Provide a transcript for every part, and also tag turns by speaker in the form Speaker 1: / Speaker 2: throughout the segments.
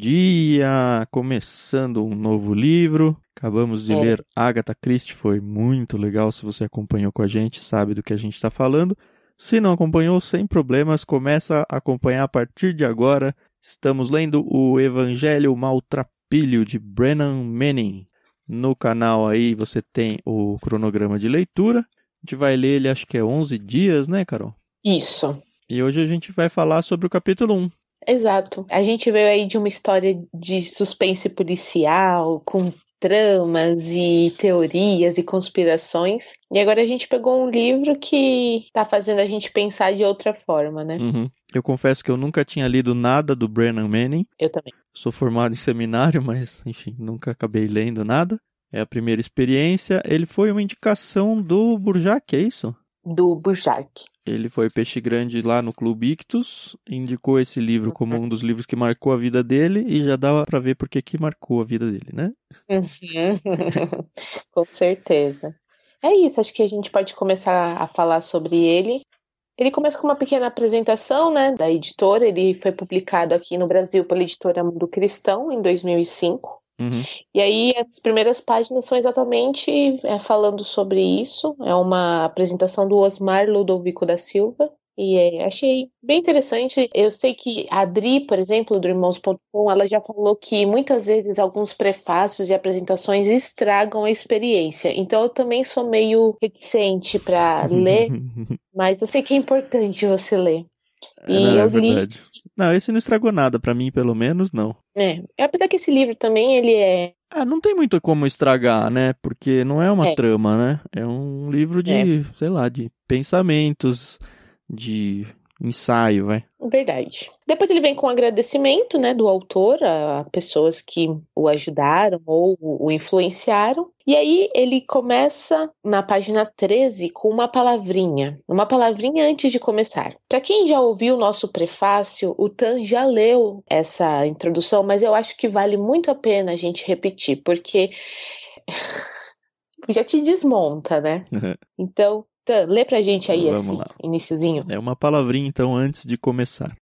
Speaker 1: Dia! Começando um novo livro. Acabamos de é. ler Agatha Christie, foi muito legal. Se você acompanhou com a gente, sabe do que a gente está falando. Se não acompanhou, sem problemas, começa a acompanhar a partir de agora. Estamos lendo o Evangelho Maltrapilho de Brennan Manning. No canal aí você tem o cronograma de leitura. A gente vai ler ele, acho que é 11 dias, né, Carol?
Speaker 2: Isso.
Speaker 1: E hoje a gente vai falar sobre o capítulo 1.
Speaker 2: Exato. A gente veio aí de uma história de suspense policial, com tramas e teorias e conspirações. E agora a gente pegou um livro que tá fazendo a gente pensar de outra forma, né?
Speaker 1: Uhum. Eu confesso que eu nunca tinha lido nada do Brennan Manning.
Speaker 2: Eu também.
Speaker 1: Sou formado em seminário, mas enfim, nunca acabei lendo nada. É a primeira experiência. Ele foi uma indicação do Burjac, é isso?
Speaker 2: Do Burjac.
Speaker 1: Ele foi peixe grande lá no Clube Ictus, indicou esse livro como um dos livros que marcou a vida dele e já dava para ver porque que marcou a vida dele, né?
Speaker 2: Uhum. Com certeza. É isso, acho que a gente pode começar a falar sobre ele. Ele começa com uma pequena apresentação, né, da editora. Ele foi publicado aqui no Brasil pela editora Mundo Cristão em 2005. Uhum. E aí as primeiras páginas são exatamente é, falando sobre isso. É uma apresentação do Osmar Ludovico da Silva. E é, achei bem interessante. Eu sei que a Adri, por exemplo, do Irmãos.com, ela já falou que muitas vezes alguns prefácios e apresentações estragam a experiência. Então eu também sou meio reticente para ler, mas eu sei que é importante você ler.
Speaker 1: É, e é, eu li, verdade. Não, esse não estragou nada, para mim, pelo menos, não.
Speaker 2: É, apesar que esse livro também, ele é...
Speaker 1: Ah, não tem muito como estragar, né? Porque não é uma é. trama, né? É um livro de, é. sei lá, de pensamentos, de ensaio, vai.
Speaker 2: Verdade. Depois ele vem com um agradecimento, né, do autor a pessoas que o ajudaram ou o influenciaram. E aí ele começa na página 13 com uma palavrinha, uma palavrinha antes de começar. Para quem já ouviu o nosso prefácio, o Tan já leu essa introdução, mas eu acho que vale muito a pena a gente repetir, porque já te desmonta, né? Então, Tan, lê pra gente aí Vamos esse lá. iniciozinho.
Speaker 1: É uma palavrinha então antes de começar.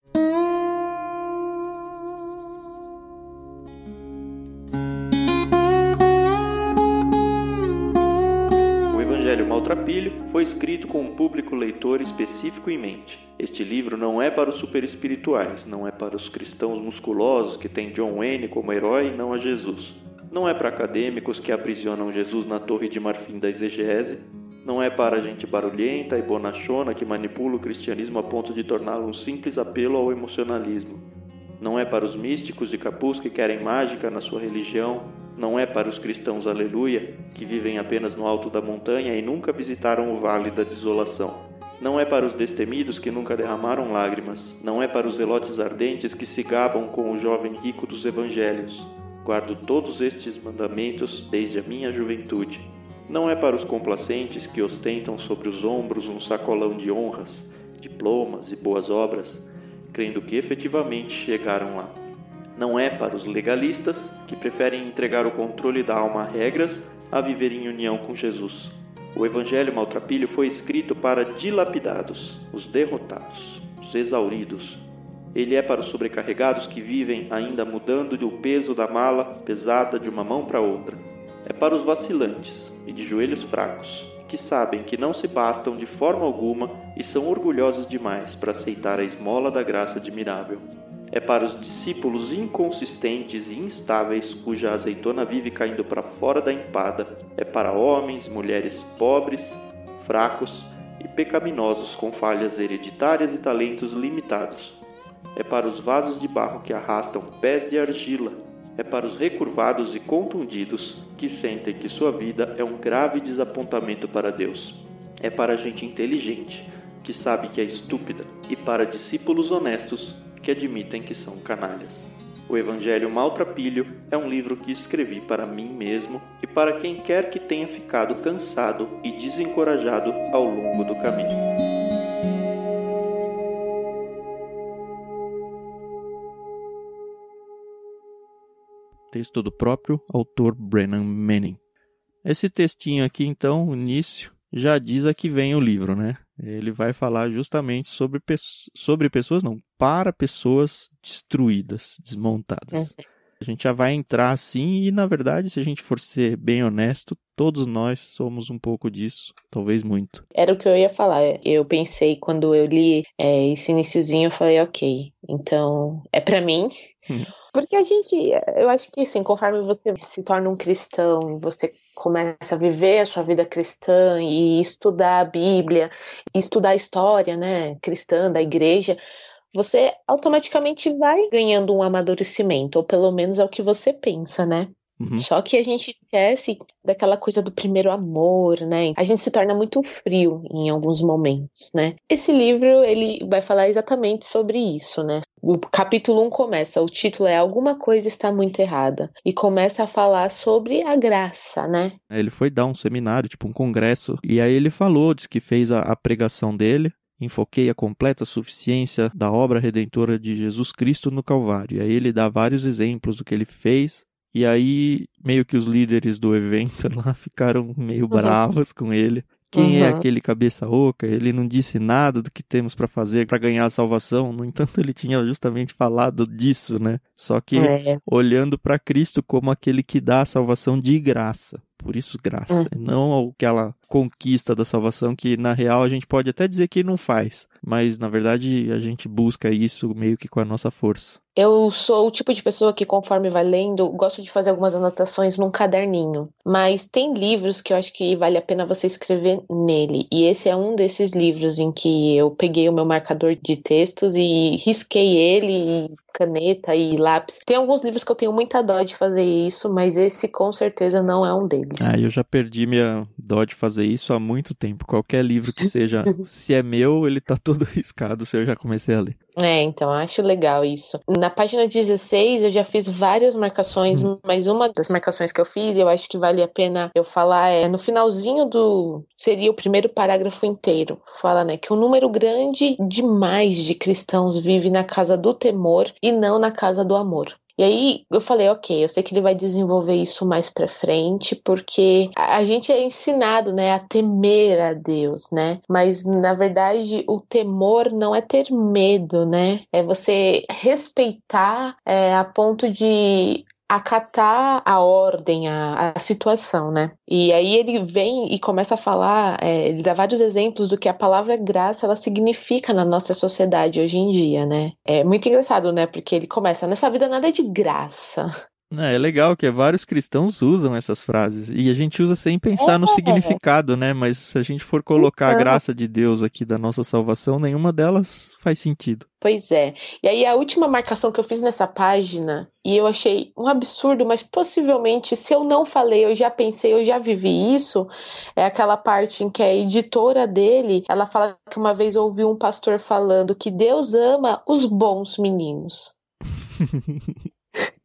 Speaker 1: O Evangelho Maltrapilho foi escrito com um público leitor específico em mente. Este livro não é para os superespirituais, não é para os cristãos musculosos que têm John Wayne como herói e não a Jesus. Não é para acadêmicos que aprisionam Jesus na torre de marfim da exegese, não é para gente barulhenta e bonachona que manipula o cristianismo a ponto de torná-lo um simples apelo ao emocionalismo. Não é para os místicos e capuz que querem mágica na sua religião. Não é para os cristãos aleluia, que vivem apenas no alto da montanha e nunca visitaram o vale da desolação. Não é para os destemidos que nunca derramaram lágrimas. Não é para os zelotes ardentes que se gabam com o jovem rico dos evangelhos. Guardo todos estes mandamentos desde a minha juventude. Não é para os complacentes que ostentam sobre os ombros um sacolão de honras, diplomas e boas obras, crendo que efetivamente chegaram lá. Não é para os legalistas que preferem entregar o controle da alma a regras a viver em união com Jesus. O Evangelho maltrapilho foi escrito para dilapidados, os derrotados, os exauridos. Ele é para os sobrecarregados que vivem ainda mudando o peso da mala pesada de uma mão para outra. É para os vacilantes, e de joelhos fracos, que sabem que não se bastam de forma alguma e são orgulhosos demais para aceitar a esmola da graça admirável. É para os discípulos inconsistentes e instáveis cuja azeitona vive caindo para fora da empada. É para homens mulheres pobres, fracos e pecaminosos com falhas hereditárias e talentos limitados. É para os vasos de barro que arrastam pés de argila. É para os recurvados e contundidos que sentem que sua vida é um grave desapontamento para Deus. É para a gente inteligente, que sabe que é estúpida, e para discípulos honestos que admitem que são canalhas. O Evangelho Maltrapilho é um livro que escrevi para mim mesmo e para quem quer que tenha ficado cansado e desencorajado ao longo do caminho. Texto do próprio autor Brennan Manning. Esse textinho aqui, então, o início, já diz a que vem o livro, né? Ele vai falar justamente sobre, sobre pessoas, não, para pessoas destruídas, desmontadas. Uhum. A gente já vai entrar assim, e na verdade, se a gente for ser bem honesto, todos nós somos um pouco disso, talvez muito.
Speaker 2: Era o que eu ia falar. Eu pensei, quando eu li é, esse iníciozinho, eu falei, ok, então é para mim. Hum. Porque a gente, eu acho que assim, conforme você se torna um cristão, você começa a viver a sua vida cristã e estudar a Bíblia, estudar a história, né, cristã da igreja, você automaticamente vai ganhando um amadurecimento, ou pelo menos é o que você pensa, né? Uhum. Só que a gente esquece daquela coisa do primeiro amor, né? A gente se torna muito frio em alguns momentos, né? Esse livro, ele vai falar exatamente sobre isso, né? O capítulo 1 começa, o título é Alguma Coisa Está Muito Errada. E começa a falar sobre a graça, né?
Speaker 1: Ele foi dar um seminário, tipo um congresso, e aí ele falou, disse que fez a, a pregação dele, enfoquei a completa suficiência da obra redentora de Jesus Cristo no Calvário. E aí ele dá vários exemplos do que ele fez. E aí, meio que os líderes do evento lá ficaram meio uhum. bravos com ele. Quem é uhum. é aquele cabeça oca? Ele não disse nada do que temos para fazer para ganhar a salvação. No entanto, ele tinha justamente falado disso, né? Só que é. olhando para Cristo como aquele que dá a salvação de graça. Por isso, graça. Uhum. Não aquela conquista da salvação que, na real, a gente pode até dizer que não faz. Mas, na verdade, a gente busca isso meio que com a nossa força.
Speaker 2: Eu sou o tipo de pessoa que, conforme vai lendo, gosto de fazer algumas anotações num caderninho. Mas tem livros que eu acho que vale a pena você escrever nele. E esse é um desses livros em que eu peguei o meu marcador de textos e risquei ele, caneta e lápis. Tem alguns livros que eu tenho muita dó de fazer isso, mas esse com certeza não é um deles.
Speaker 1: Ah, eu já perdi minha dó de fazer isso há muito tempo. Qualquer livro que seja, se é meu, ele tá todo riscado se eu já comecei a ler.
Speaker 2: É, então, acho legal isso. Na página 16 eu já fiz várias marcações, hum. mas uma das marcações que eu fiz, eu acho que vale a pena eu falar, é no finalzinho do. seria o primeiro parágrafo inteiro. Fala, né, que um número grande demais de cristãos vive na casa do temor e não na casa do amor. E aí eu falei, ok, eu sei que ele vai desenvolver isso mais para frente, porque a gente é ensinado, né, a temer a Deus, né? Mas na verdade o temor não é ter medo, né? É você respeitar é, a ponto de acatar a ordem, a, a, situação, né? E aí ele vem e começa a falar, é, ele dá vários exemplos do que a palavra graça ela significa na nossa sociedade hoje em dia, né? É muito engraçado, né? Porque ele começa, nessa vida nada é de graça.
Speaker 1: É, é legal que vários cristãos usam essas frases e a gente usa sem pensar no significado, né? Mas se a gente for colocar então... a graça de Deus aqui da nossa salvação, nenhuma delas faz sentido.
Speaker 2: Pois é. E aí a última marcação que eu fiz nessa página, e eu achei um absurdo, mas possivelmente se eu não falei, eu já pensei, eu já vivi isso, é aquela parte em que a editora dele, ela fala que uma vez ouviu um pastor falando que Deus ama os bons meninos.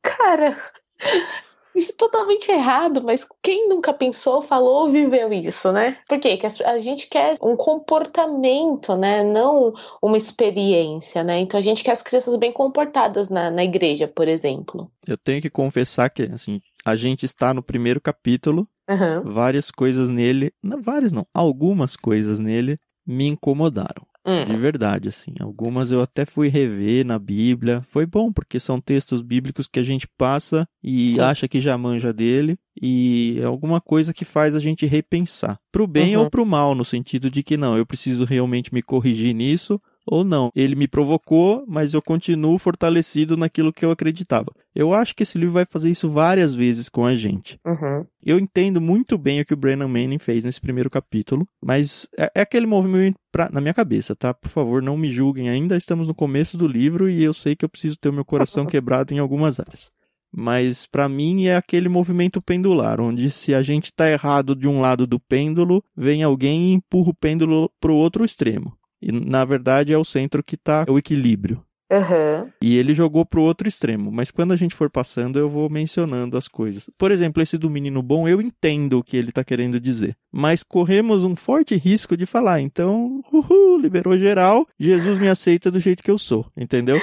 Speaker 2: Cara, isso é totalmente errado, mas quem nunca pensou, falou ou viveu isso, né? Por quê? Porque a gente quer um comportamento, né? Não uma experiência, né? Então a gente quer as crianças bem comportadas na, na igreja, por exemplo.
Speaker 1: Eu tenho que confessar que, assim, a gente está no primeiro capítulo, uhum. várias coisas nele, não várias não, algumas coisas nele me incomodaram. Hum. De verdade, assim. Algumas eu até fui rever na Bíblia. Foi bom, porque são textos bíblicos que a gente passa e Sim. acha que já manja dele. E é alguma coisa que faz a gente repensar. Pro bem uhum. ou pro mal, no sentido de que não, eu preciso realmente me corrigir nisso, ou não. Ele me provocou, mas eu continuo fortalecido naquilo que eu acreditava. Eu acho que esse livro vai fazer isso várias vezes com a gente. Uhum. Eu entendo muito bem o que o Brennan Manning fez nesse primeiro capítulo, mas é, é aquele movimento pra, na minha cabeça, tá? Por favor, não me julguem. Ainda estamos no começo do livro e eu sei que eu preciso ter o meu coração quebrado em algumas áreas. Mas para mim é aquele movimento pendular, onde se a gente tá errado de um lado do pêndulo, vem alguém e empurra o pêndulo pro outro extremo. E na verdade é o centro que tá o equilíbrio. Uhum. E ele jogou pro outro extremo. Mas quando a gente for passando, eu vou mencionando as coisas. Por exemplo, esse do menino bom, eu entendo o que ele tá querendo dizer. Mas corremos um forte risco de falar. Então, uhul, liberou geral. Jesus me aceita do jeito que eu sou. Entendeu?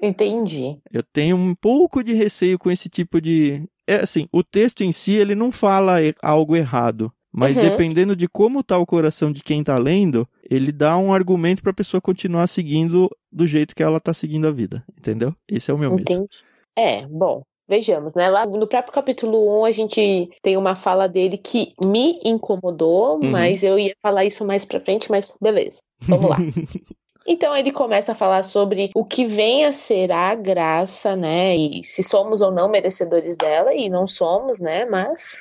Speaker 2: Entendi.
Speaker 1: Eu tenho um pouco de receio com esse tipo de. É assim, o texto em si, ele não fala algo errado. Mas uhum. dependendo de como tá o coração de quem tá lendo, ele dá um argumento para a pessoa continuar seguindo do jeito que ela tá seguindo a vida, entendeu? Esse é o meu Entendi. medo.
Speaker 2: É, bom, Vejamos, né? Lá no próprio capítulo 1, a gente tem uma fala dele que me incomodou, uhum. mas eu ia falar isso mais pra frente, mas beleza, vamos lá. Então ele começa a falar sobre o que vem a ser a graça, né? E se somos ou não merecedores dela, e não somos, né? Mas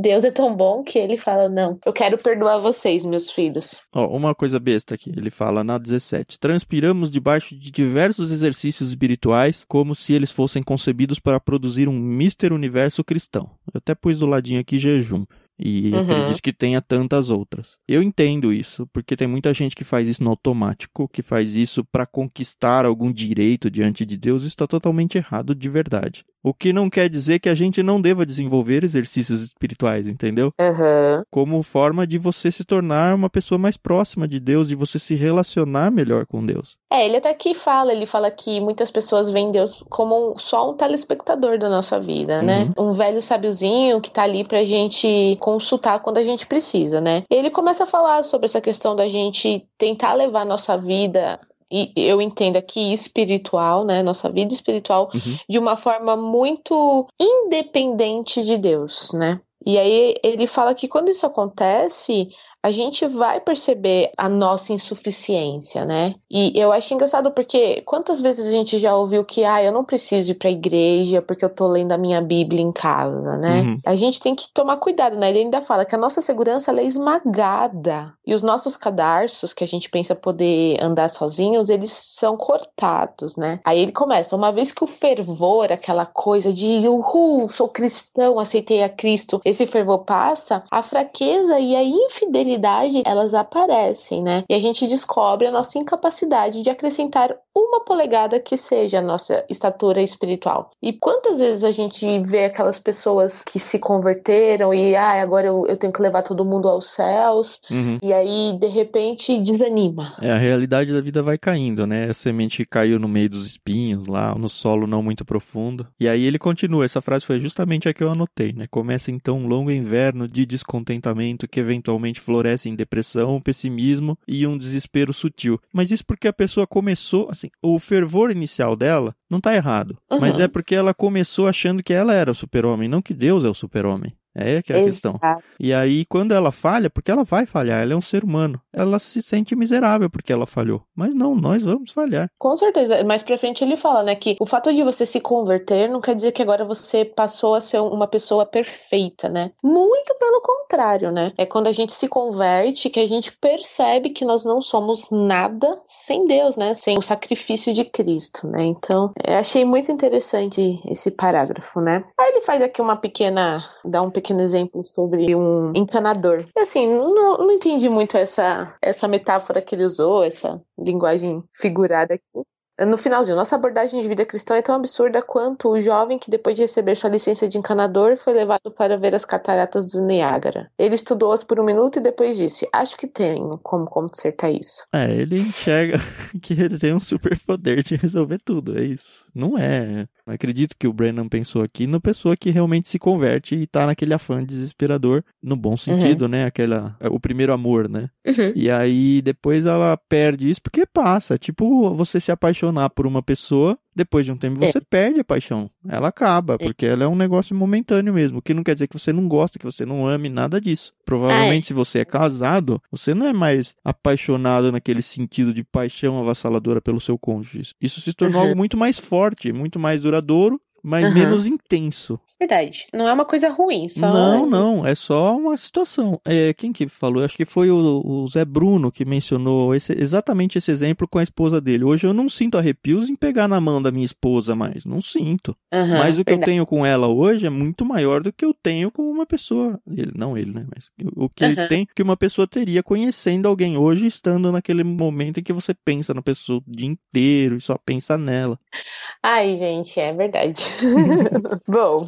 Speaker 2: Deus é tão bom que ele fala: Não, eu quero perdoar vocês, meus filhos.
Speaker 1: Ó, uma coisa besta aqui. Ele fala na 17: Transpiramos debaixo de diversos exercícios espirituais, como se eles fossem concebidos para produzir um mister universo cristão. Eu até pus do ladinho aqui jejum. E uhum. acredito que tenha tantas outras. Eu entendo isso, porque tem muita gente que faz isso no automático, que faz isso para conquistar algum direito diante de Deus, isso está totalmente errado de verdade. O que não quer dizer que a gente não deva desenvolver exercícios espirituais, entendeu? Uhum. Como forma de você se tornar uma pessoa mais próxima de Deus, de você se relacionar melhor com Deus.
Speaker 2: É, ele até aqui fala, ele fala que muitas pessoas veem Deus como só um telespectador da nossa vida, né? uhum. né? Um velho sábiozinho que tá ali pra gente consultar quando a gente precisa, né? Ele começa a falar sobre essa questão da gente tentar levar a nossa vida e eu entendo aqui espiritual, né, nossa vida espiritual, uhum. de uma forma muito independente de Deus, né? E aí ele fala que quando isso acontece, a gente vai perceber a nossa insuficiência, né? E eu acho engraçado porque quantas vezes a gente já ouviu que, ah, eu não preciso ir pra igreja porque eu tô lendo a minha Bíblia em casa, né? Uhum. A gente tem que tomar cuidado, né? Ele ainda fala que a nossa segurança é esmagada e os nossos cadarços, que a gente pensa poder andar sozinhos, eles são cortados, né? Aí ele começa, uma vez que o fervor, aquela coisa de, uhul, sou cristão, aceitei a Cristo, esse fervor passa, a fraqueza e a infidelidade elas aparecem, né? E a gente descobre a nossa incapacidade de acrescentar uma polegada que seja a nossa estatura espiritual. E quantas vezes a gente vê aquelas pessoas que se converteram e ah, agora eu, eu tenho que levar todo mundo aos céus, uhum. e aí de repente desanima.
Speaker 1: É, a realidade da vida vai caindo, né? A semente caiu no meio dos espinhos, lá no solo não muito profundo. E aí ele continua, essa frase foi justamente a que eu anotei, né? Começa então um longo inverno de descontentamento que eventualmente floresce em depressão, pessimismo e um desespero sutil. Mas isso porque a pessoa começou, assim, o fervor inicial dela não tá errado. Uhum. Mas é porque ela começou achando que ela era o super-homem, não que Deus é o super-homem. É que é a Exato. questão. E aí, quando ela falha, porque ela vai falhar, ela é um ser humano, ela se sente miserável porque ela falhou. Mas não, nós vamos falhar.
Speaker 2: Com certeza. Mais pra frente ele fala, né, que o fato de você se converter não quer dizer que agora você passou a ser uma pessoa perfeita, né? Muito pelo contrário, né? É quando a gente se converte que a gente percebe que nós não somos nada sem Deus, né? Sem o sacrifício de Cristo, né? Então, achei muito interessante esse parágrafo, né? Aí ele faz aqui uma pequena, dá um pequeno pequeno exemplo sobre um encanador. E assim, não, não entendi muito essa, essa metáfora que ele usou, essa linguagem figurada aqui. No finalzinho, nossa abordagem de vida cristã é tão absurda quanto o jovem que, depois de receber sua licença de encanador, foi levado para ver as cataratas do Niágara. Ele estudou-as por um minuto e depois disse: Acho que tenho como consertar isso.
Speaker 1: É, ele enxerga que ele tem um superpoder de resolver tudo, é isso. Não é. Acredito que o Brennan pensou aqui na pessoa que realmente se converte e tá naquele afã desesperador, no bom sentido, uhum. né? Aquela, o primeiro amor, né?
Speaker 2: Uhum.
Speaker 1: E aí depois ela perde isso porque passa. É tipo você se apaixonar por uma pessoa, depois de um tempo você é. perde a paixão. Ela acaba, é. porque ela é um negócio momentâneo mesmo. O que não quer dizer que você não gosta, que você não ame nada disso. Provavelmente, é. se você é casado, você não é mais apaixonado naquele sentido de paixão avassaladora pelo seu cônjuge. Isso se tornou uhum. algo muito mais forte, muito mais duradouro mas uhum. menos intenso.
Speaker 2: Verdade. Não é uma coisa ruim, só.
Speaker 1: Não, não. É só uma situação. É, quem que falou? Acho que foi o, o Zé Bruno que mencionou esse, exatamente esse exemplo com a esposa dele. Hoje eu não sinto arrepios em pegar na mão da minha esposa mais. Não sinto. Uhum, mas o que verdade. eu tenho com ela hoje é muito maior do que eu tenho com uma pessoa. Ele, não ele, né? Mas o que uhum. ele tem que uma pessoa teria conhecendo alguém hoje, estando naquele momento em que você pensa na pessoa o dia inteiro e só pensa nela.
Speaker 2: Ai, gente, é verdade. Bom,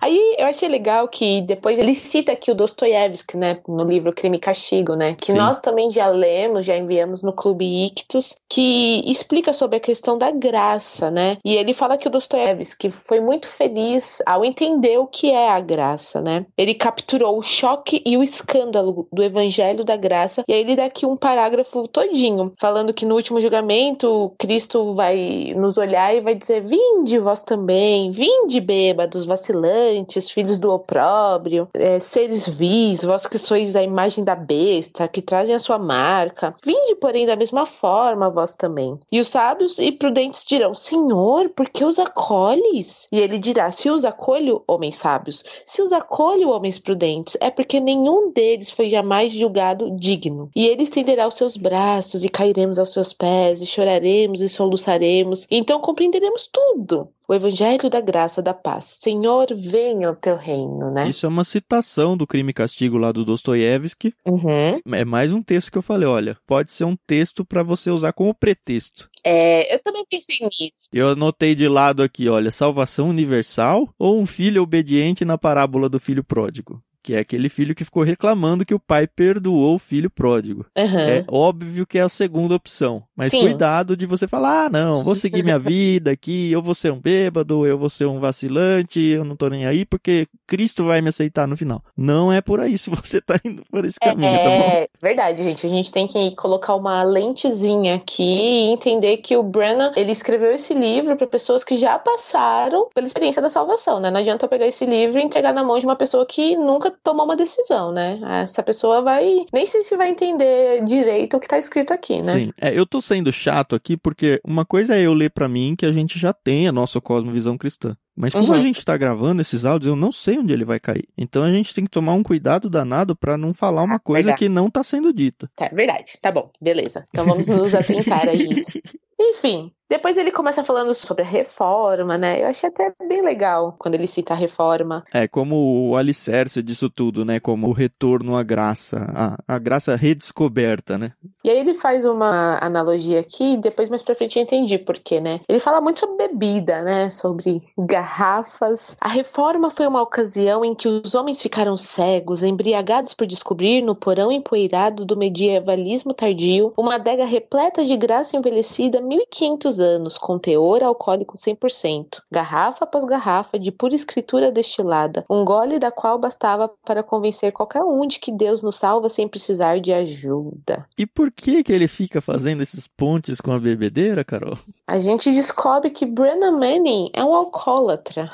Speaker 2: aí eu achei legal que depois ele cita aqui o Dostoiévski, né, no livro Crime e Castigo, né, que Sim. nós também já lemos, já enviamos no Clube Ictus, que explica sobre a questão da graça, né, e ele fala que o Dostoiévski foi muito feliz ao entender o que é a graça, né, ele capturou o choque e o escândalo do evangelho da graça, e aí ele dá aqui um parágrafo todinho, falando que no último julgamento Cristo vai nos olhar e vai dizer, vinde vós também, vinde bêbados, vacilantes, filhos do opróbrio, é, seres vis, vós que sois a imagem da besta, que trazem a sua marca. Vinde, porém, da mesma forma, vós também. E os sábios e prudentes dirão: Senhor, por que os acolhes? E ele dirá: Se os acolho, homens sábios, se os acolho, homens prudentes, é porque nenhum deles foi jamais julgado digno. E ele estenderá os seus braços, e cairemos aos seus pés, e choraremos e soluçaremos. Então compreenderemos tudo o evangelho da graça da paz. Senhor, venha o teu reino, né?
Speaker 1: Isso é uma citação do Crime e Castigo lá do Dostoiévski.
Speaker 2: Uhum.
Speaker 1: É mais um texto que eu falei, olha, pode ser um texto para você usar como pretexto.
Speaker 2: É, eu também pensei nisso.
Speaker 1: Eu anotei de lado aqui, olha, salvação universal ou um filho obediente na parábola do filho pródigo? Que é aquele filho que ficou reclamando que o pai perdoou o filho pródigo.
Speaker 2: Uhum.
Speaker 1: É óbvio que é a segunda opção. Mas Sim. cuidado de você falar: ah, não, vou seguir minha vida aqui, eu vou ser um bêbado, eu vou ser um vacilante, eu não tô nem aí, porque Cristo vai me aceitar no final. Não é por aí se você tá indo por esse caminho,
Speaker 2: é,
Speaker 1: tá bom?
Speaker 2: É verdade, gente. A gente tem que colocar uma lentezinha aqui e entender que o Brennan, ele escreveu esse livro para pessoas que já passaram pela experiência da salvação, né? Não adianta eu pegar esse livro e entregar na mão de uma pessoa que nunca tomar uma decisão, né? Essa pessoa vai. Nem sei se vai entender direito o que tá escrito aqui, né?
Speaker 1: Sim. É, eu tô sendo chato aqui porque uma coisa é eu ler para mim que a gente já tem a nossa cosmovisão cristã. Mas como uhum. a gente tá gravando esses áudios, eu não sei onde ele vai cair. Então a gente tem que tomar um cuidado danado para não falar uma coisa verdade. que não tá sendo dita.
Speaker 2: É verdade. Tá bom, beleza. Então vamos nos atentar a isso. Enfim, depois ele começa falando sobre a reforma, né? Eu achei até bem legal quando ele cita a reforma.
Speaker 1: É, como o alicerce disso tudo, né? Como o retorno à graça, a, a graça redescoberta, né?
Speaker 2: E aí ele faz uma analogia aqui, depois mais pra frente eu entendi por quê, né? Ele fala muito sobre bebida, né? Sobre garrafas. A reforma foi uma ocasião em que os homens ficaram cegos, embriagados por descobrir no porão empoeirado do medievalismo tardio uma adega repleta de graça envelhecida 1500 anos, com teor alcoólico 100%, garrafa após garrafa de pura escritura destilada, um gole da qual bastava para convencer qualquer um de que Deus nos salva sem precisar de ajuda.
Speaker 1: E por que que ele fica fazendo esses pontes com a bebedeira, Carol?
Speaker 2: A gente descobre que Brennan Manning é um alcoólatra.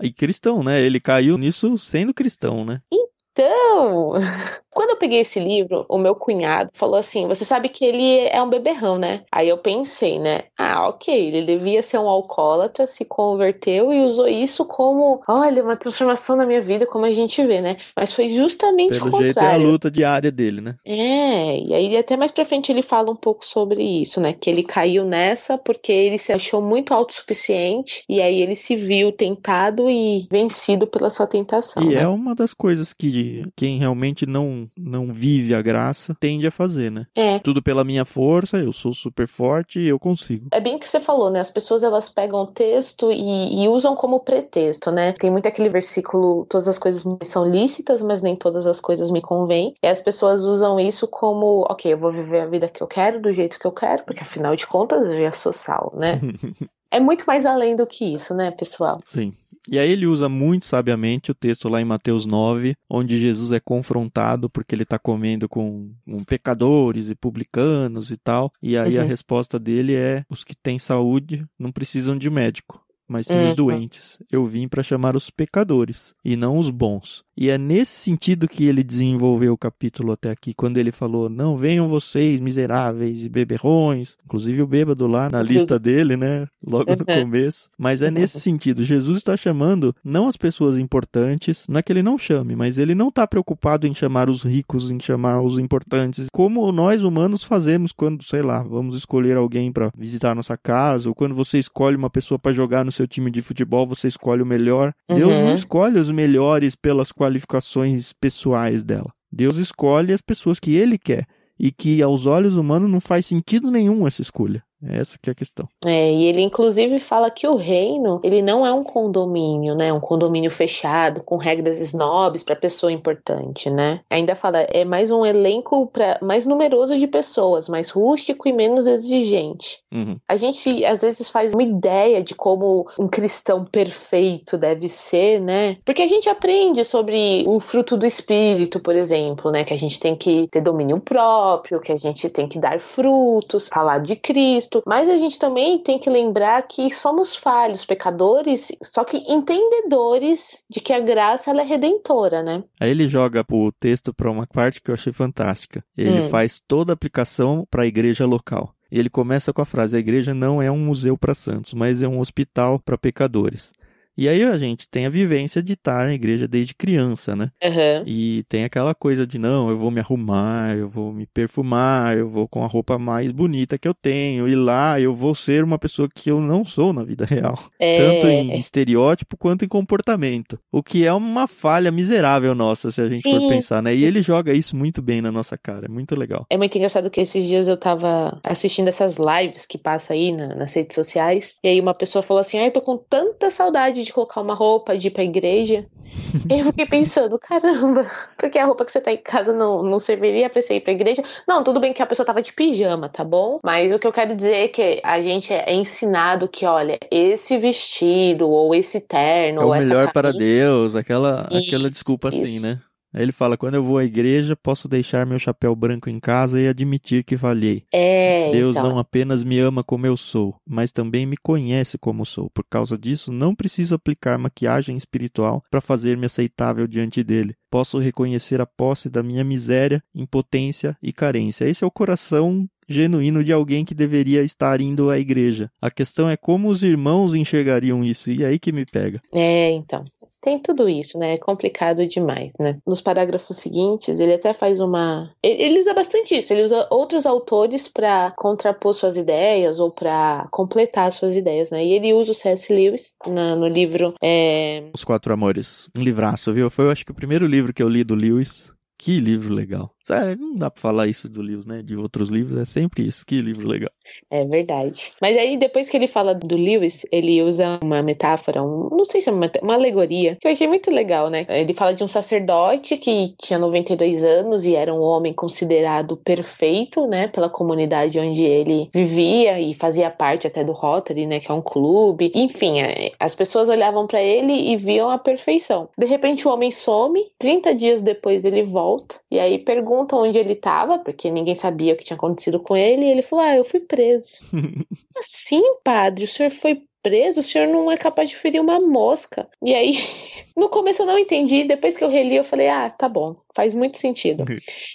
Speaker 1: E cristão, né? Ele caiu nisso sendo cristão, né?
Speaker 2: Então, quando eu peguei esse livro, o meu cunhado falou assim: Você sabe que ele é um beberrão, né? Aí eu pensei, né? Ah, ok, ele devia ser um alcoólatra, se converteu e usou isso como, olha, uma transformação na minha vida, como a gente vê, né? Mas foi justamente
Speaker 1: Pelo
Speaker 2: o contrário.
Speaker 1: jeito é a luta diária dele, né?
Speaker 2: É, e aí até mais pra frente ele fala um pouco sobre isso, né? Que ele caiu nessa porque ele se achou muito autossuficiente e aí ele se viu tentado e vencido pela sua tentação.
Speaker 1: E
Speaker 2: né?
Speaker 1: é uma das coisas que quem realmente não não, vive a graça, tende a fazer, né?
Speaker 2: É.
Speaker 1: Tudo pela minha força, eu sou super forte e eu consigo.
Speaker 2: É bem o que você falou, né? As pessoas elas pegam o texto e, e usam como pretexto, né? Tem muito aquele versículo: todas as coisas são lícitas, mas nem todas as coisas me convêm. E as pessoas usam isso como, ok, eu vou viver a vida que eu quero, do jeito que eu quero, porque afinal de contas eu já sou sal, né? é muito mais além do que isso, né, pessoal?
Speaker 1: Sim. E aí ele usa muito sabiamente o texto lá em Mateus 9, onde Jesus é confrontado porque ele está comendo com, com, pecadores e publicanos e tal. E aí uhum. a resposta dele é: os que têm saúde não precisam de médico mas sim os uhum. doentes. Eu vim para chamar os pecadores e não os bons. E é nesse sentido que ele desenvolveu o capítulo até aqui, quando ele falou: Não venham vocês, miseráveis e beberrões. Inclusive o bêbado lá na lista dele, né? Logo no uhum. começo. Mas é nesse sentido. Jesus está chamando não as pessoas importantes, não é que ele não chame, mas ele não está preocupado em chamar os ricos, em chamar os importantes, como nós humanos fazemos quando, sei lá, vamos escolher alguém para visitar nossa casa, ou quando você escolhe uma pessoa para jogar no seu time de futebol, você escolhe o melhor. Uhum. Deus não escolhe os melhores pelas qualificações pessoais dela. Deus escolhe as pessoas que ele quer e que aos olhos humanos não faz sentido nenhum essa escolha. Essa que é a questão.
Speaker 2: É, e ele inclusive fala que o reino, ele não é um condomínio, né? Um condomínio fechado com regras snobs para pessoa importante, né? Ainda fala, é mais um elenco para mais numeroso de pessoas, mais rústico e menos exigente. Uhum. A gente às vezes faz uma ideia de como um cristão perfeito deve ser, né? Porque a gente aprende sobre o fruto do espírito, por exemplo, né? Que a gente tem que ter domínio próprio, que a gente tem que dar frutos, falar de Cristo Cristo, mas a gente também tem que lembrar que somos falhos, pecadores, só que entendedores de que a graça ela é redentora, né?
Speaker 1: Aí ele joga o texto para uma parte que eu achei fantástica. Ele hum. faz toda a aplicação para a igreja local. Ele começa com a frase: A igreja não é um museu para santos, mas é um hospital para pecadores. E aí a gente tem a vivência de estar na igreja desde criança, né? Uhum. E tem aquela coisa de não, eu vou me arrumar, eu vou me perfumar, eu vou com a roupa mais bonita que eu tenho, e lá eu vou ser uma pessoa que eu não sou na vida real. É. Tanto em estereótipo quanto em comportamento. O que é uma falha miserável nossa, se a gente Sim. for pensar, né? E ele joga isso muito bem na nossa cara, é muito legal.
Speaker 2: É muito engraçado que esses dias eu tava assistindo essas lives que passa aí na, nas redes sociais, e aí uma pessoa falou assim: ai, tô com tanta saudade de colocar uma roupa, de ir pra igreja. eu fiquei pensando, caramba, porque a roupa que você tá em casa não, não serviria pra você ir pra igreja? Não, tudo bem que a pessoa tava de pijama, tá bom? Mas o que eu quero dizer é que a gente é ensinado que, olha, esse vestido, ou esse terno,
Speaker 1: é
Speaker 2: ou
Speaker 1: o melhor camisa... para Deus, aquela, isso, aquela desculpa assim, isso. assim, né? Aí ele fala: quando eu vou à igreja, posso deixar meu chapéu branco em casa e admitir que falhei.
Speaker 2: É,
Speaker 1: Deus
Speaker 2: então.
Speaker 1: não apenas me ama como eu sou, mas também me conhece como sou. Por causa disso, não preciso aplicar maquiagem espiritual para fazer-me aceitável diante dele. Posso reconhecer a posse da minha miséria, impotência e carência. Esse é o coração genuíno de alguém que deveria estar indo à igreja. A questão é como os irmãos enxergariam isso, e é aí que me pega.
Speaker 2: É, então tem tudo isso, né? É complicado demais, né? Nos parágrafos seguintes, ele até faz uma. Ele usa bastante isso, ele usa outros autores para contrapor suas ideias ou para completar suas ideias, né? E ele usa o C.S. Lewis na, no livro. É...
Speaker 1: Os Quatro Amores. Um livraço, viu? Foi, eu acho que o primeiro livro que eu li do Lewis. Que livro legal. É, não dá pra falar isso do Lewis, né? De outros livros, é sempre isso. Que livro legal.
Speaker 2: É verdade. Mas aí, depois que ele fala do Lewis, ele usa uma metáfora, um, não sei se é uma, uma alegoria, que eu achei muito legal, né? Ele fala de um sacerdote que tinha 92 anos e era um homem considerado perfeito, né? Pela comunidade onde ele vivia e fazia parte até do Rotary, né? Que é um clube. Enfim, é, as pessoas olhavam para ele e viam a perfeição. De repente, o homem some, 30 dias depois ele volta, e aí pergunta perguntam onde ele estava, porque ninguém sabia o que tinha acontecido com ele, e ele falou: Ah, eu fui preso. assim, padre, o senhor foi preso, o senhor não é capaz de ferir uma mosca. E aí, no começo eu não entendi, depois que eu reli, eu falei: ah, tá bom, faz muito sentido.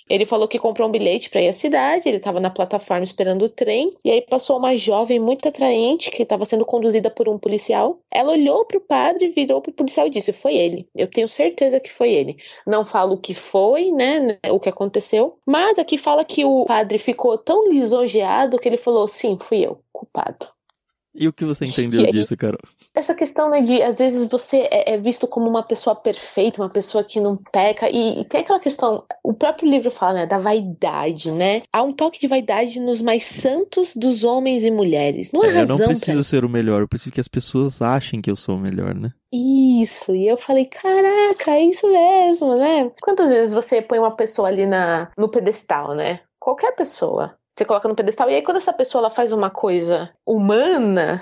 Speaker 2: ele falou que comprou um bilhete para ir à cidade, ele estava na plataforma esperando o trem, e aí passou uma jovem muito atraente que estava sendo conduzida por um policial. Ela olhou pro padre, virou pro policial e disse: foi ele. Eu tenho certeza que foi ele. Não falo o que foi, né, o que aconteceu, mas aqui fala que o padre ficou tão lisonjeado que ele falou: sim, fui eu, culpado.
Speaker 1: E o que você entendeu disso, Carol?
Speaker 2: Essa questão, né, de às vezes você é, é, visto como uma pessoa perfeita, uma pessoa que não peca, e, e, tem aquela questão, o próprio livro fala, né, da vaidade, né? Há um toque de vaidade nos mais santos dos homens e mulheres. Não é, é razão.
Speaker 1: Eu não preciso pra... ser o melhor, eu preciso que as pessoas achem que eu sou o melhor, né?
Speaker 2: Isso, e eu falei, caraca, é isso mesmo, né? Quantas vezes você põe uma pessoa ali na, no pedestal, né? Qualquer pessoa você coloca no pedestal. E aí, quando essa pessoa ela faz uma coisa humana,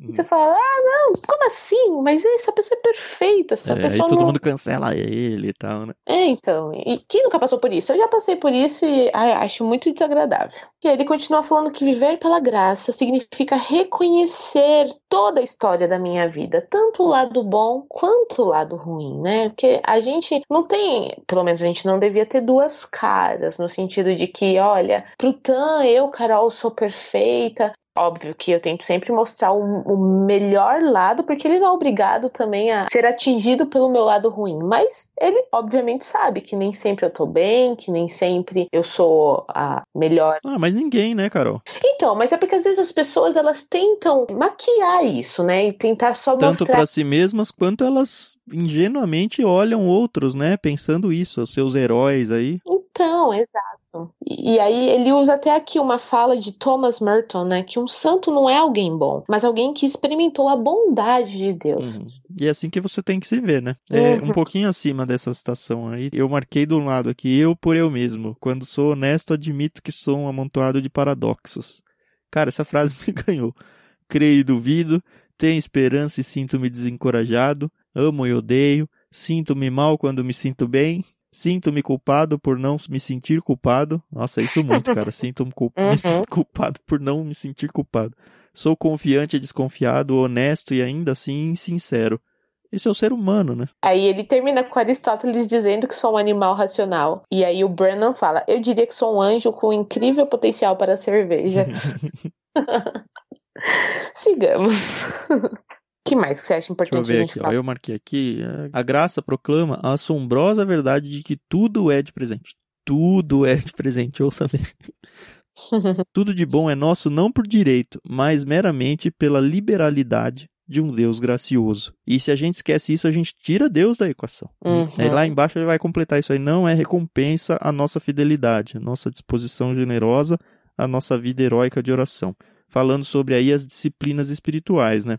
Speaker 2: Uhum. Você fala, ah, não, como assim? Mas essa pessoa é perfeita. Essa
Speaker 1: é,
Speaker 2: pessoa
Speaker 1: aí todo
Speaker 2: não...
Speaker 1: mundo cancela ele e tal, né?
Speaker 2: É, então. E quem nunca passou por isso? Eu já passei por isso e ah, acho muito desagradável. E aí ele continua falando que viver pela graça significa reconhecer toda a história da minha vida, tanto o lado bom quanto o lado ruim, né? Porque a gente não tem, pelo menos a gente não devia ter duas caras, no sentido de que, olha, pro Tan, eu, Carol, sou perfeita, Óbvio que eu tento sempre mostrar o, o, melhor lado, porque ele não é obrigado também a ser atingido pelo meu lado ruim. Mas ele, obviamente, sabe que nem sempre eu tô bem, que nem sempre eu sou a melhor.
Speaker 1: Ah, mas ninguém, né, Carol?
Speaker 2: Então, mas é porque às vezes as pessoas elas tentam maquiar isso, né? E tentar só
Speaker 1: Tanto
Speaker 2: mostrar.
Speaker 1: Tanto para si mesmas quanto elas ingenuamente olham outros, né? Pensando isso, os seus heróis aí.
Speaker 2: Então, exato. E aí ele usa até aqui uma fala de Thomas Merton, né? Que um santo não é alguém bom, mas alguém que experimentou a bondade de Deus.
Speaker 1: Uhum. E é assim que você tem que se ver, né? É, uhum. Um pouquinho acima dessa citação aí, eu marquei do lado aqui, eu por eu mesmo. Quando sou honesto, admito que sou um amontoado de paradoxos. Cara, essa frase me ganhou. Creio e duvido, tenho esperança e sinto-me desencorajado, amo e odeio, sinto-me mal quando me sinto bem, Sinto-me culpado por não me sentir culpado. Nossa, isso muito, cara. Sinto-me uhum. sinto culpado por não me sentir culpado. Sou confiante e desconfiado, honesto e ainda assim sincero. Esse é o ser humano, né?
Speaker 2: Aí ele termina com Aristóteles dizendo que sou um animal racional. E aí o Brennan fala: Eu diria que sou um anjo com incrível potencial para a cerveja. Sigamos que mais você acha importante
Speaker 1: Deixa eu ver aqui, ó, eu marquei aqui. É, a graça proclama a assombrosa verdade de que tudo é de presente. Tudo é de presente, ouça bem. tudo de bom é nosso não por direito, mas meramente pela liberalidade de um Deus gracioso. E se a gente esquece isso, a gente tira Deus da equação. Uhum. Aí lá embaixo ele vai completar isso aí. Não é recompensa a nossa fidelidade, a nossa disposição generosa, a nossa vida heróica de oração. Falando sobre aí as disciplinas espirituais, né?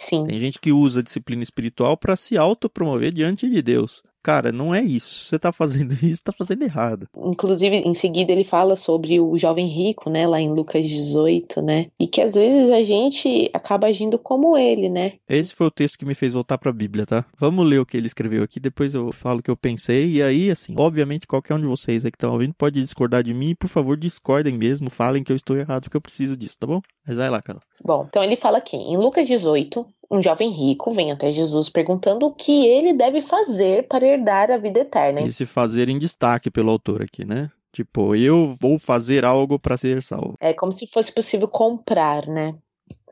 Speaker 2: Sim.
Speaker 1: Tem gente que usa a disciplina espiritual para se autopromover diante de Deus. Cara, não é isso. Se você tá fazendo isso, tá fazendo errado.
Speaker 2: Inclusive, em seguida, ele fala sobre o jovem rico, né? Lá em Lucas 18, né? E que às vezes a gente acaba agindo como ele, né?
Speaker 1: Esse foi o texto que me fez voltar pra Bíblia, tá? Vamos ler o que ele escreveu aqui, depois eu falo o que eu pensei. E aí, assim, obviamente, qualquer um de vocês aí que estão ouvindo pode discordar de mim. Por favor, discordem mesmo. Falem que eu estou errado, porque eu preciso disso, tá bom? Mas vai lá, Carol.
Speaker 2: Bom, então ele fala aqui, em Lucas 18, um jovem rico vem até Jesus perguntando o que ele deve fazer para herdar a vida eterna.
Speaker 1: E se fazer em destaque pelo autor aqui, né? Tipo, eu vou fazer algo para ser salvo.
Speaker 2: É como se fosse possível comprar, né?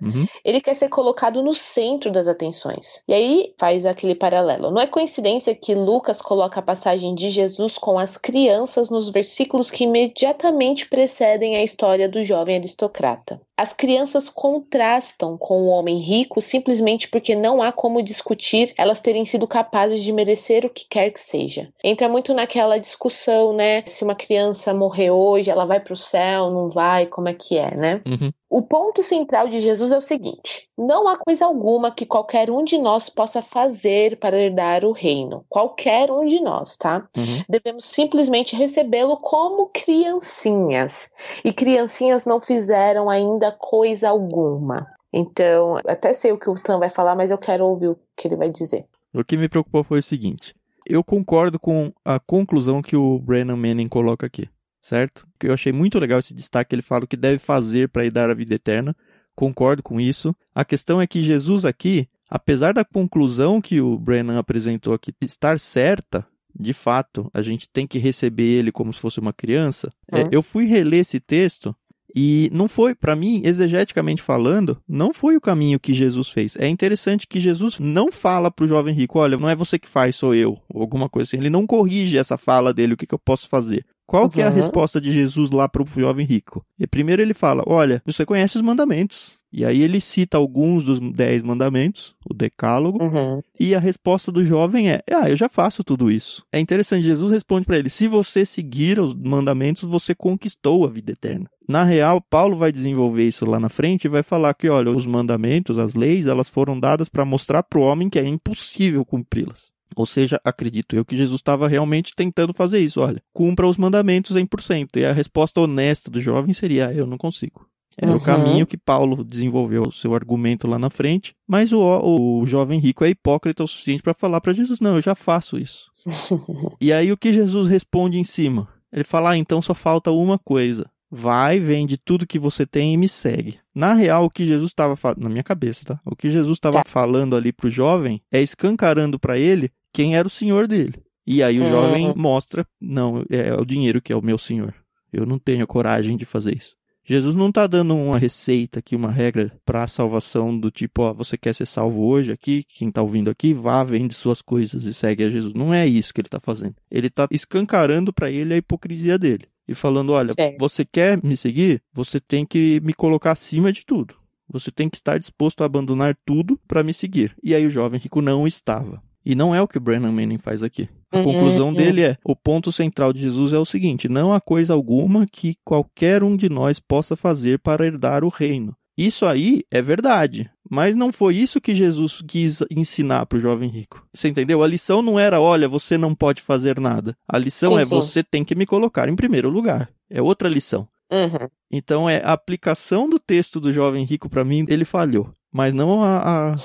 Speaker 1: Uhum.
Speaker 2: Ele quer ser colocado no centro das atenções. E aí faz aquele paralelo. Não é coincidência que Lucas coloca a passagem de Jesus com as crianças nos versículos que imediatamente precedem a história do jovem aristocrata. As crianças contrastam com o homem rico simplesmente porque não há como discutir elas terem sido capazes de merecer o que quer que seja. Entra muito naquela discussão, né? Se uma criança morrer hoje, ela vai para o céu, não vai, como é que é, né?
Speaker 1: Uhum.
Speaker 2: O ponto central de Jesus é o seguinte: não há coisa alguma que qualquer um de nós possa fazer para herdar o reino. Qualquer um de nós, tá?
Speaker 1: Uhum.
Speaker 2: Devemos simplesmente recebê-lo como criancinhas. E criancinhas não fizeram ainda coisa alguma. Então, até sei o que o Tan vai falar, mas eu quero ouvir o que ele vai dizer.
Speaker 1: O que me preocupou foi o seguinte: eu concordo com a conclusão que o Brennan Manning coloca aqui, certo? Eu achei muito legal esse destaque. Ele fala o que deve fazer para ir dar a vida eterna. Concordo com isso. A questão é que Jesus aqui, apesar da conclusão que o Brennan apresentou aqui estar certa, de fato, a gente tem que receber ele como se fosse uma criança. Hum. É, eu fui reler esse texto e não foi, para mim, exegeticamente falando, não foi o caminho que Jesus fez. É interessante que Jesus não fala pro jovem rico, olha, não é você que faz, sou eu, ou alguma coisa assim. Ele não corrige essa fala dele, o que, que eu posso fazer. Qual uhum. que é a resposta de Jesus lá pro jovem rico? E primeiro ele fala, olha, você conhece os mandamentos. E aí ele cita alguns dos dez mandamentos, o decálogo,
Speaker 2: uhum.
Speaker 1: e a resposta do jovem é: Ah, eu já faço tudo isso. É interessante, Jesus responde para ele: Se você seguir os mandamentos, você conquistou a vida eterna. Na real, Paulo vai desenvolver isso lá na frente e vai falar que, olha, os mandamentos, as leis, elas foram dadas para mostrar para o homem que é impossível cumpri-las. Ou seja, acredito eu que Jesus estava realmente tentando fazer isso. Olha, cumpra os mandamentos 100%. E a resposta honesta do jovem seria: ah, eu não consigo. Era uhum. o caminho que Paulo desenvolveu o seu argumento lá na frente, mas o, o jovem rico é hipócrita o suficiente para falar para Jesus: Não, eu já faço isso. e aí o que Jesus responde em cima? Ele fala: ah, então só falta uma coisa. Vai, vende tudo que você tem e me segue. Na real, o que Jesus estava falando, na minha cabeça, tá? O que Jesus estava tá. falando ali pro jovem é escancarando para ele quem era o senhor dele. E aí o uhum. jovem mostra: não, é o dinheiro que é o meu senhor. Eu não tenho coragem de fazer isso. Jesus não está dando uma receita aqui, uma regra para a salvação do tipo, ó, você quer ser salvo hoje aqui, quem está ouvindo aqui, vá, vende suas coisas e segue a Jesus. Não é isso que ele está fazendo. Ele está escancarando para ele a hipocrisia dele e falando, olha, você quer me seguir? Você tem que me colocar acima de tudo. Você tem que estar disposto a abandonar tudo para me seguir. E aí o jovem rico não estava. E não é o que o Brennan Manning faz aqui. A uhum, conclusão uhum. dele é: o ponto central de Jesus é o seguinte: não há coisa alguma que qualquer um de nós possa fazer para herdar o reino. Isso aí é verdade, mas não foi isso que Jesus quis ensinar para o jovem rico. Você entendeu? A lição não era, olha, você não pode fazer nada. A lição sim, é, sim. você tem que me colocar em primeiro lugar. É outra lição. Uhum. Então é a aplicação do texto do jovem rico para mim, ele falhou. Mas não a. a...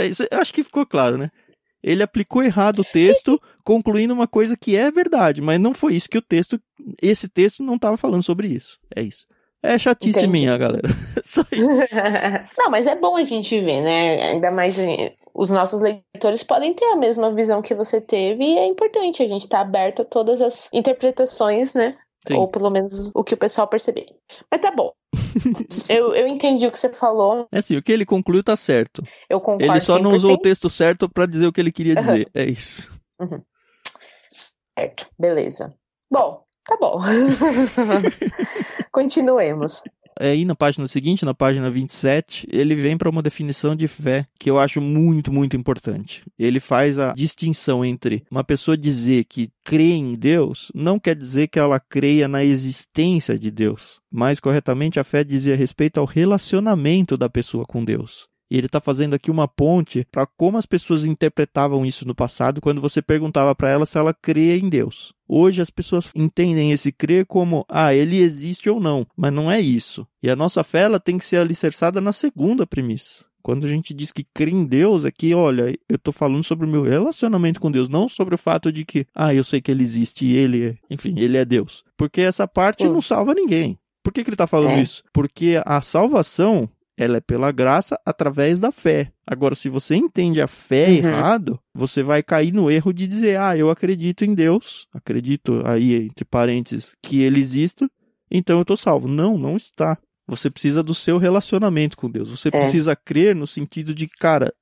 Speaker 1: É, acho que ficou claro, né? ele aplicou errado o texto, concluindo uma coisa que é verdade, mas não foi isso que o texto, esse texto não estava falando sobre isso. É isso. É chatice Entendi. minha, galera. Só isso.
Speaker 2: não, mas é bom a gente ver, né? Ainda mais eh, os nossos leitores podem ter a mesma visão que você teve e é importante a gente estar tá aberto a todas as interpretações, né? Sim. Ou pelo menos o que o pessoal perceber. Mas tá bom. eu, eu entendi o que você falou.
Speaker 1: É assim, o que ele concluiu tá certo.
Speaker 2: Eu concordo.
Speaker 1: Ele só não usou o texto certo para dizer o que ele queria dizer. Uhum. É isso.
Speaker 2: Uhum. Certo, beleza. Bom, tá bom. Continuemos
Speaker 1: aí na página seguinte, na página 27, ele vem para uma definição de fé que eu acho muito, muito importante. Ele faz a distinção entre uma pessoa dizer que crê em Deus não quer dizer que ela creia na existência de Deus. Mais corretamente, a fé dizia respeito ao relacionamento da pessoa com Deus. E ele está fazendo aqui uma ponte para como as pessoas interpretavam isso no passado, quando você perguntava para ela se ela cria em Deus. Hoje as pessoas entendem esse crer como, ah, ele existe ou não, mas não é isso. E a nossa fé ela tem que ser alicerçada na segunda premissa. Quando a gente diz que crê em Deus, é que, olha, eu estou falando sobre o meu relacionamento com Deus, não sobre o fato de que, ah, eu sei que ele existe e ele é, enfim, ele é Deus. Porque essa parte não salva ninguém. Por que, que ele está falando é. isso? Porque a salvação ela é pela graça através da fé. Agora, se você entende a fé uhum. errado, você vai cair no erro de dizer, ah, eu acredito em Deus, acredito aí, entre parênteses, que ele existe, então eu estou salvo. Não, não está. Você precisa do seu relacionamento com Deus. Você é. precisa crer no sentido de, cara,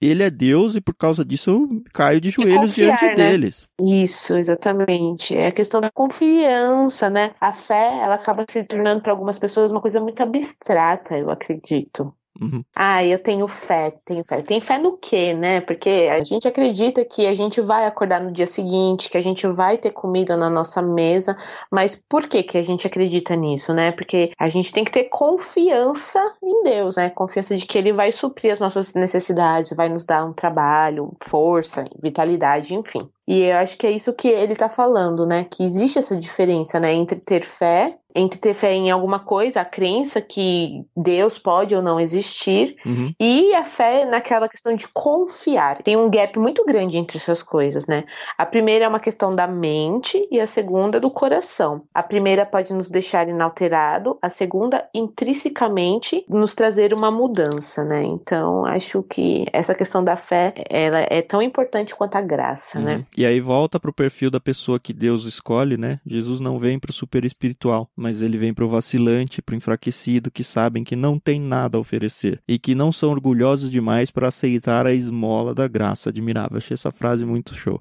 Speaker 1: ele é Deus e por causa disso eu caio de joelhos confiar, diante né? deles.
Speaker 2: Isso, exatamente. É a questão da confiança, né? A fé, ela acaba se tornando para algumas pessoas uma coisa muito abstrata, eu acredito. Uhum. Ah, eu tenho fé, tenho fé. Tem fé no quê, né? Porque a gente acredita que a gente vai acordar no dia seguinte, que a gente vai ter comida na nossa mesa, mas por que que a gente acredita nisso, né? Porque a gente tem que ter confiança em Deus, né? Confiança de que Ele vai suprir as nossas necessidades, vai nos dar um trabalho, força, vitalidade, enfim. E eu acho que é isso que ele está falando, né? Que existe essa diferença, né? Entre ter fé entre ter fé em alguma coisa, a crença que Deus pode ou não existir, uhum. e a fé naquela questão de confiar. Tem um gap muito grande entre essas coisas, né? A primeira é uma questão da mente e a segunda do coração. A primeira pode nos deixar inalterado, a segunda intrinsecamente nos trazer uma mudança, né? Então, acho que essa questão da fé, ela é tão importante quanto a graça, né? uhum. né?
Speaker 1: E aí volta pro perfil da pessoa que Deus escolhe, né? Jesus não vem pro super espiritual, mas ele vem para o vacilante, para o enfraquecido, que sabem que não tem nada a oferecer e que não são orgulhosos demais para aceitar a esmola da graça admirável. Achei essa frase muito show.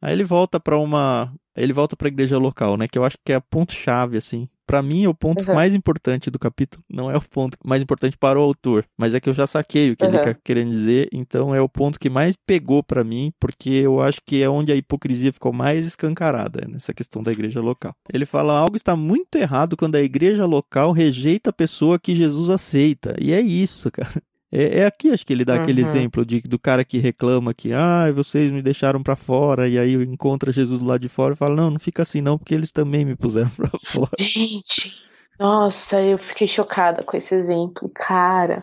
Speaker 1: Aí ele volta para uma, ele volta para a igreja local, né, que eu acho que é a ponto chave assim para mim é o ponto uhum. mais importante do capítulo. Não é o ponto mais importante para o autor, mas é que eu já saquei o que uhum. ele quer querendo dizer, então é o ponto que mais pegou para mim, porque eu acho que é onde a hipocrisia ficou mais escancarada, nessa questão da igreja local. Ele fala algo está muito errado quando a igreja local rejeita a pessoa que Jesus aceita. E é isso, cara. É, é, aqui, acho que ele dá uhum. aquele exemplo de, do cara que reclama que, ah, vocês me deixaram para fora, e aí encontra Jesus lado de fora e fala, não, não fica assim não, porque eles também me puseram para fora.
Speaker 2: Gente, Nossa, eu fiquei chocada com esse exemplo, cara.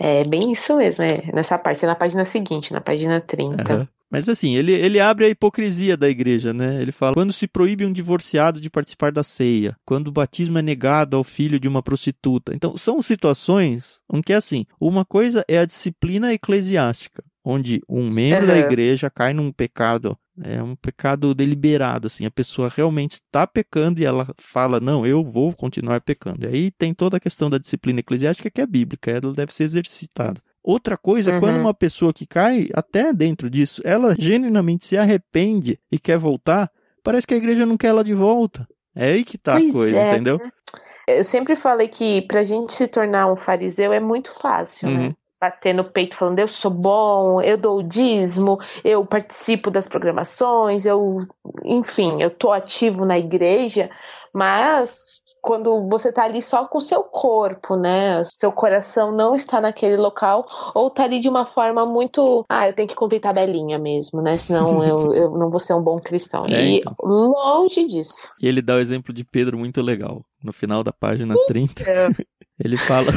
Speaker 2: É bem isso mesmo, é nessa parte, é na página seguinte, na página 30. Uhum.
Speaker 1: Mas assim, ele, ele abre a hipocrisia da igreja, né? Ele fala: quando se proíbe um divorciado de participar da ceia, quando o batismo é negado ao filho de uma prostituta. Então, são situações em que, assim, uma coisa é a disciplina eclesiástica, onde um membro uhum. da igreja cai num pecado é um pecado deliberado, assim. A pessoa realmente está pecando e ela fala, não, eu vou continuar pecando. E aí tem toda a questão da disciplina eclesiástica que é bíblica, ela deve ser exercitada. Outra coisa é quando uhum. uma pessoa que cai até dentro disso, ela genuinamente se arrepende e quer voltar, parece que a igreja não quer ela de volta. É aí que tá pois a coisa, é. entendeu?
Speaker 2: Eu sempre falei que pra gente se tornar um fariseu é muito fácil, né? uhum. né? Bater no peito falando, eu sou bom, eu dou o dízimo, eu participo das programações, eu, enfim, eu tô ativo na igreja, mas quando você tá ali só com o seu corpo, né? Seu coração não está naquele local, ou tá ali de uma forma muito. Ah, eu tenho que cumprir tabelinha mesmo, né? Senão eu, eu não vou ser um bom cristão. É, e então. longe disso.
Speaker 1: E ele dá o exemplo de Pedro muito legal. No final da página 30, ele fala.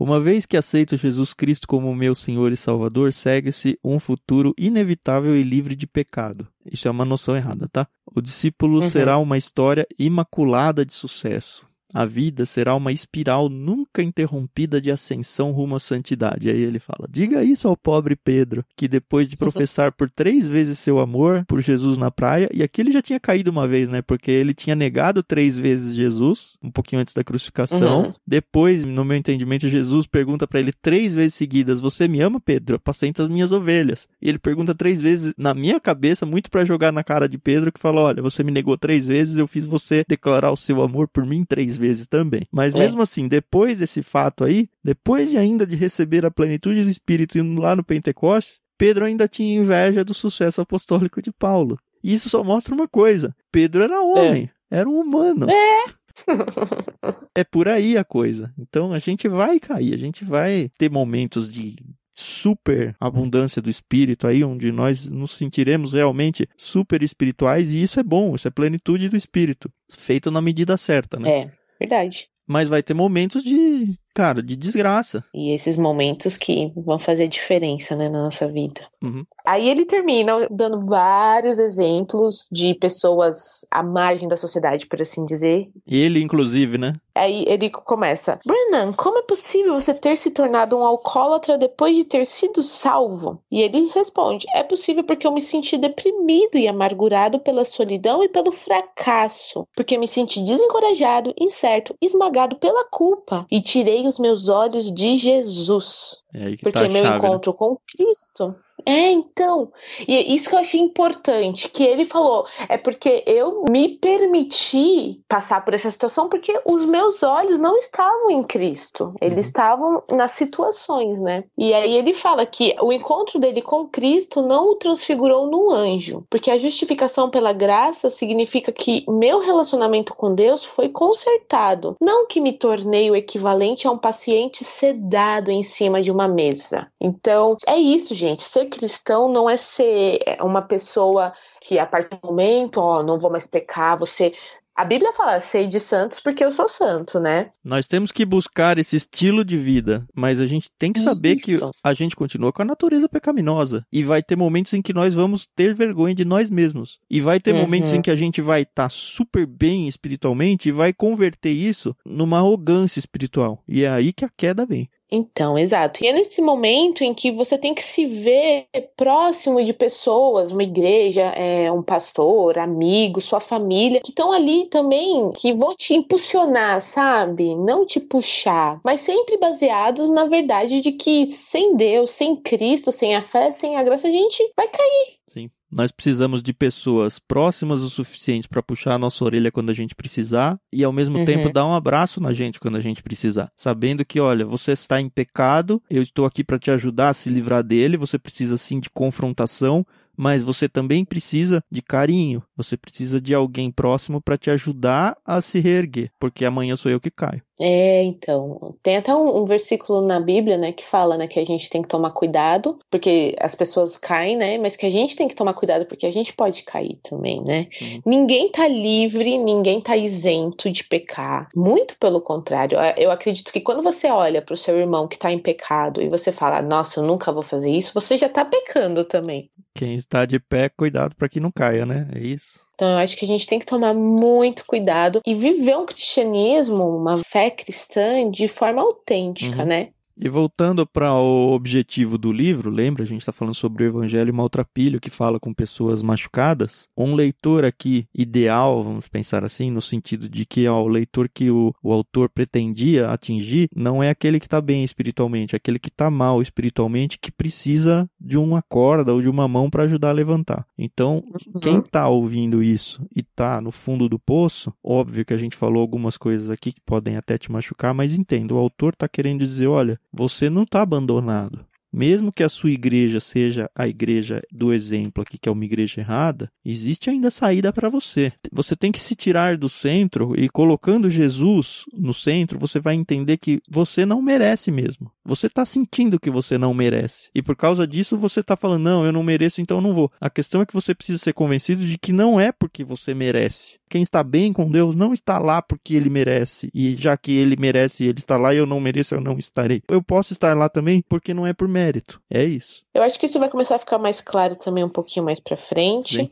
Speaker 1: Uma vez que aceito Jesus Cristo como meu Senhor e Salvador, segue-se um futuro inevitável e livre de pecado. Isso é uma noção errada, tá? O discípulo uhum. será uma história imaculada de sucesso. A vida será uma espiral nunca interrompida de ascensão rumo à santidade. Aí ele fala: Diga isso ao pobre Pedro, que depois de professar por três vezes seu amor por Jesus na praia, e aqui ele já tinha caído uma vez, né? Porque ele tinha negado três vezes Jesus, um pouquinho antes da crucificação. Uhum. Depois, no meu entendimento, Jesus pergunta para ele três vezes seguidas: Você me ama, Pedro? Apacenta as minhas ovelhas. E ele pergunta três vezes, na minha cabeça, muito para jogar na cara de Pedro, que fala: Olha, você me negou três vezes, eu fiz você declarar o seu amor por mim três vezes também. Mas é. mesmo assim, depois desse fato aí, depois de ainda de receber a plenitude do Espírito indo lá no Pentecostes, Pedro ainda tinha inveja do sucesso apostólico de Paulo. E isso só mostra uma coisa: Pedro era homem, é. era um humano.
Speaker 2: É.
Speaker 1: é por aí a coisa. Então a gente vai cair, a gente vai ter momentos de super abundância do espírito aí, onde nós nos sentiremos realmente super espirituais, e isso é bom, isso é plenitude do espírito, feito na medida certa, né?
Speaker 2: É, verdade.
Speaker 1: Mas vai ter momentos de cara, de desgraça.
Speaker 2: E esses momentos que vão fazer diferença, né, na nossa vida.
Speaker 1: Uhum.
Speaker 2: Aí ele termina dando vários exemplos de pessoas à margem da sociedade, por assim dizer.
Speaker 1: Ele, inclusive, né?
Speaker 2: Aí ele começa: Brennan, como é possível você ter se tornado um alcoólatra depois de ter sido salvo? E ele responde: É possível porque eu me senti deprimido e amargurado pela solidão e pelo fracasso. Porque me senti desencorajado, incerto, esmagado pela culpa. E tirei os meus olhos de Jesus.
Speaker 1: É
Speaker 2: porque
Speaker 1: tá
Speaker 2: meu
Speaker 1: chave,
Speaker 2: né? encontro né? com Cristo é, então. E é isso que eu achei importante, que ele falou, é porque eu me permiti passar por essa situação porque os meus olhos não estavam em Cristo, eles uhum. estavam nas situações, né? E aí ele fala que o encontro dele com Cristo não o transfigurou no anjo, porque a justificação pela graça significa que meu relacionamento com Deus foi consertado, não que me tornei o equivalente a um paciente sedado em cima de uma mesa. Então, é isso, gente. Ser cristão não é ser uma pessoa que a partir do momento, ó, não vou mais pecar, você a Bíblia fala, sei de santos porque eu sou santo, né?
Speaker 1: Nós temos que buscar esse estilo de vida, mas a gente tem que saber Isso. que a gente continua com a natureza pecaminosa. E vai ter momentos em que nós vamos ter vergonha de nós mesmos. E vai ter uhum. momentos em que a gente vai estar tá super bem espiritualmente e vai converter isso numa arrogância espiritual. E é aí que a queda vem.
Speaker 2: Então, exato. E é nesse momento em que você tem que se ver próximo de pessoas, uma igreja, é, um pastor, amigo, sua família, que estão ali também, que vão te impulsionar, sabe? Não te puxar, mas sempre baseados na verdade de que sem Deus, sem Cristo, sem a fé, sem a graça, a gente vai cair.
Speaker 1: Nós precisamos de pessoas próximas o suficiente para puxar a nossa orelha quando a gente precisar e ao mesmo uhum. tempo dar um abraço na gente quando a gente precisar, sabendo que, olha, você está em pecado, eu estou aqui para te ajudar a se livrar dele, você precisa sim de confrontação, mas você também precisa de carinho, Você precisa de alguém próximo para te ajudar a se reerguer, porque amanhã sou eu que caio.
Speaker 2: É, então, tem até um, um, versículo na Bíblia, né, que fala, né, que a gente tem que tomar cuidado, porque as pessoas caem, né, mas que a gente tem que tomar cuidado porque a gente pode cair também, né? Ninguém tá livre, ninguém tá isento de pecar. Muito pelo contrário. Eu acredito que quando você olha para o seu irmão que tá em pecado e você fala, nossa, eu nunca vou fazer isso, você já tá pecando também.
Speaker 1: Quem está de pé, cuidado para que não caia, né? É isso.
Speaker 2: Então, eu acho que a gente tem que tomar muito cuidado e viver um cristianismo, uma fé cristã de forma autêntica, uhum. né?
Speaker 1: E voltando para o objetivo do livro, lembra? A gente está falando sobre o Evangelho Maltrapilho, que fala com pessoas machucadas. Um leitor aqui ideal, vamos pensar assim, no sentido de que ó, o leitor que o, o autor pretendia atingir não é aquele que está bem espiritualmente, é aquele que está mal espiritualmente, que precisa de uma corda ou de uma mão para ajudar a levantar. Então, uhum. quem está ouvindo isso e está no fundo do poço, óbvio que a gente falou algumas coisas aqui que podem até te machucar, mas entenda, o autor está querendo dizer, olha, você não está abandonado. Mesmo que a sua igreja seja a igreja do exemplo aqui, que é uma igreja errada, existe ainda saída para você. Você tem que se tirar do centro e colocando Jesus no centro, você vai entender que você não merece mesmo. Você está sentindo que você não merece. E por causa disso você está falando, não, eu não mereço, então eu não vou. A questão é que você precisa ser convencido de que não é porque você merece. Quem está bem com Deus não está lá porque ele merece. E já que ele merece, ele está lá e eu não mereço, eu não estarei. Eu posso estar lá também porque não é por mérito. É isso.
Speaker 2: Eu acho que isso vai começar a ficar mais claro também um pouquinho mais para frente. Sim.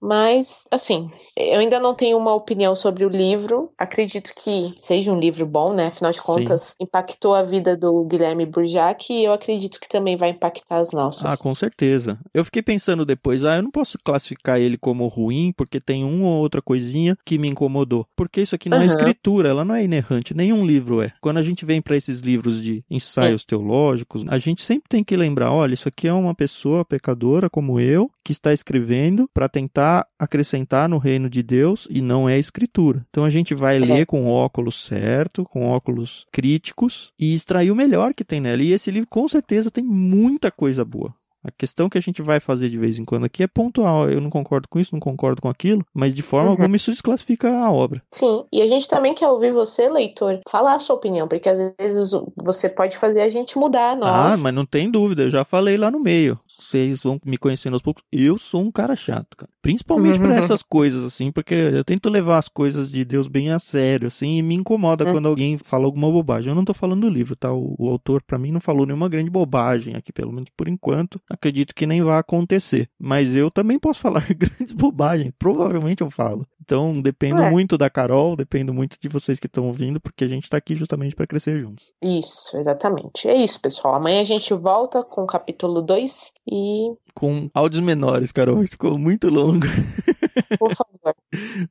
Speaker 2: Mas, assim, eu ainda não tenho uma opinião sobre o livro. Acredito que seja um livro bom, né? Afinal de contas, Sim. impactou a vida do Guilherme Burjac e eu acredito que também vai impactar as nossas.
Speaker 1: Ah, com certeza. Eu fiquei pensando depois, ah, eu não posso classificar ele como ruim porque tem uma ou outra coisinha que me incomodou. Porque isso aqui não uhum. é escritura, ela não é inerrante, nenhum livro é. Quando a gente vem para esses livros de ensaios é. teológicos, a gente sempre tem que lembrar, olha, isso aqui é uma pessoa pecadora como eu que está escrevendo para tentar acrescentar no reino de Deus e não é escritura. Então a gente vai é. ler com óculos certo, com óculos críticos e extrair o melhor que tem nela. E esse livro com certeza tem muita coisa boa. A questão que a gente vai fazer de vez em quando aqui é pontual. Eu não concordo com isso, não concordo com aquilo, mas de forma uhum. alguma isso desclassifica a obra.
Speaker 2: Sim, e a gente também quer ouvir você, leitor, falar a sua opinião, porque às vezes você pode fazer a gente mudar. Nós.
Speaker 1: Ah, mas não tem dúvida, eu já falei lá no meio vocês vão me conhecendo aos poucos, eu sou um cara chato, cara. Principalmente para essas coisas, assim, porque eu tento levar as coisas de Deus bem a sério, assim, e me incomoda é. quando alguém fala alguma bobagem. Eu não tô falando do livro, tá? O, o autor, para mim, não falou nenhuma grande bobagem aqui, pelo menos por enquanto. Acredito que nem vai acontecer. Mas eu também posso falar grandes bobagens. Provavelmente eu falo. Então, dependo é. muito da Carol, dependo muito de vocês que estão ouvindo, porque a gente tá aqui justamente para crescer juntos.
Speaker 2: Isso, exatamente. É isso, pessoal. Amanhã a gente volta com o capítulo 2 e.
Speaker 1: Com áudios menores, Carol. Ficou muito longo.
Speaker 2: Por favor.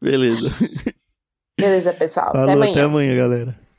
Speaker 1: Beleza.
Speaker 2: Beleza, pessoal.
Speaker 1: Falou,
Speaker 2: até amanhã.
Speaker 1: Até amanhã, galera.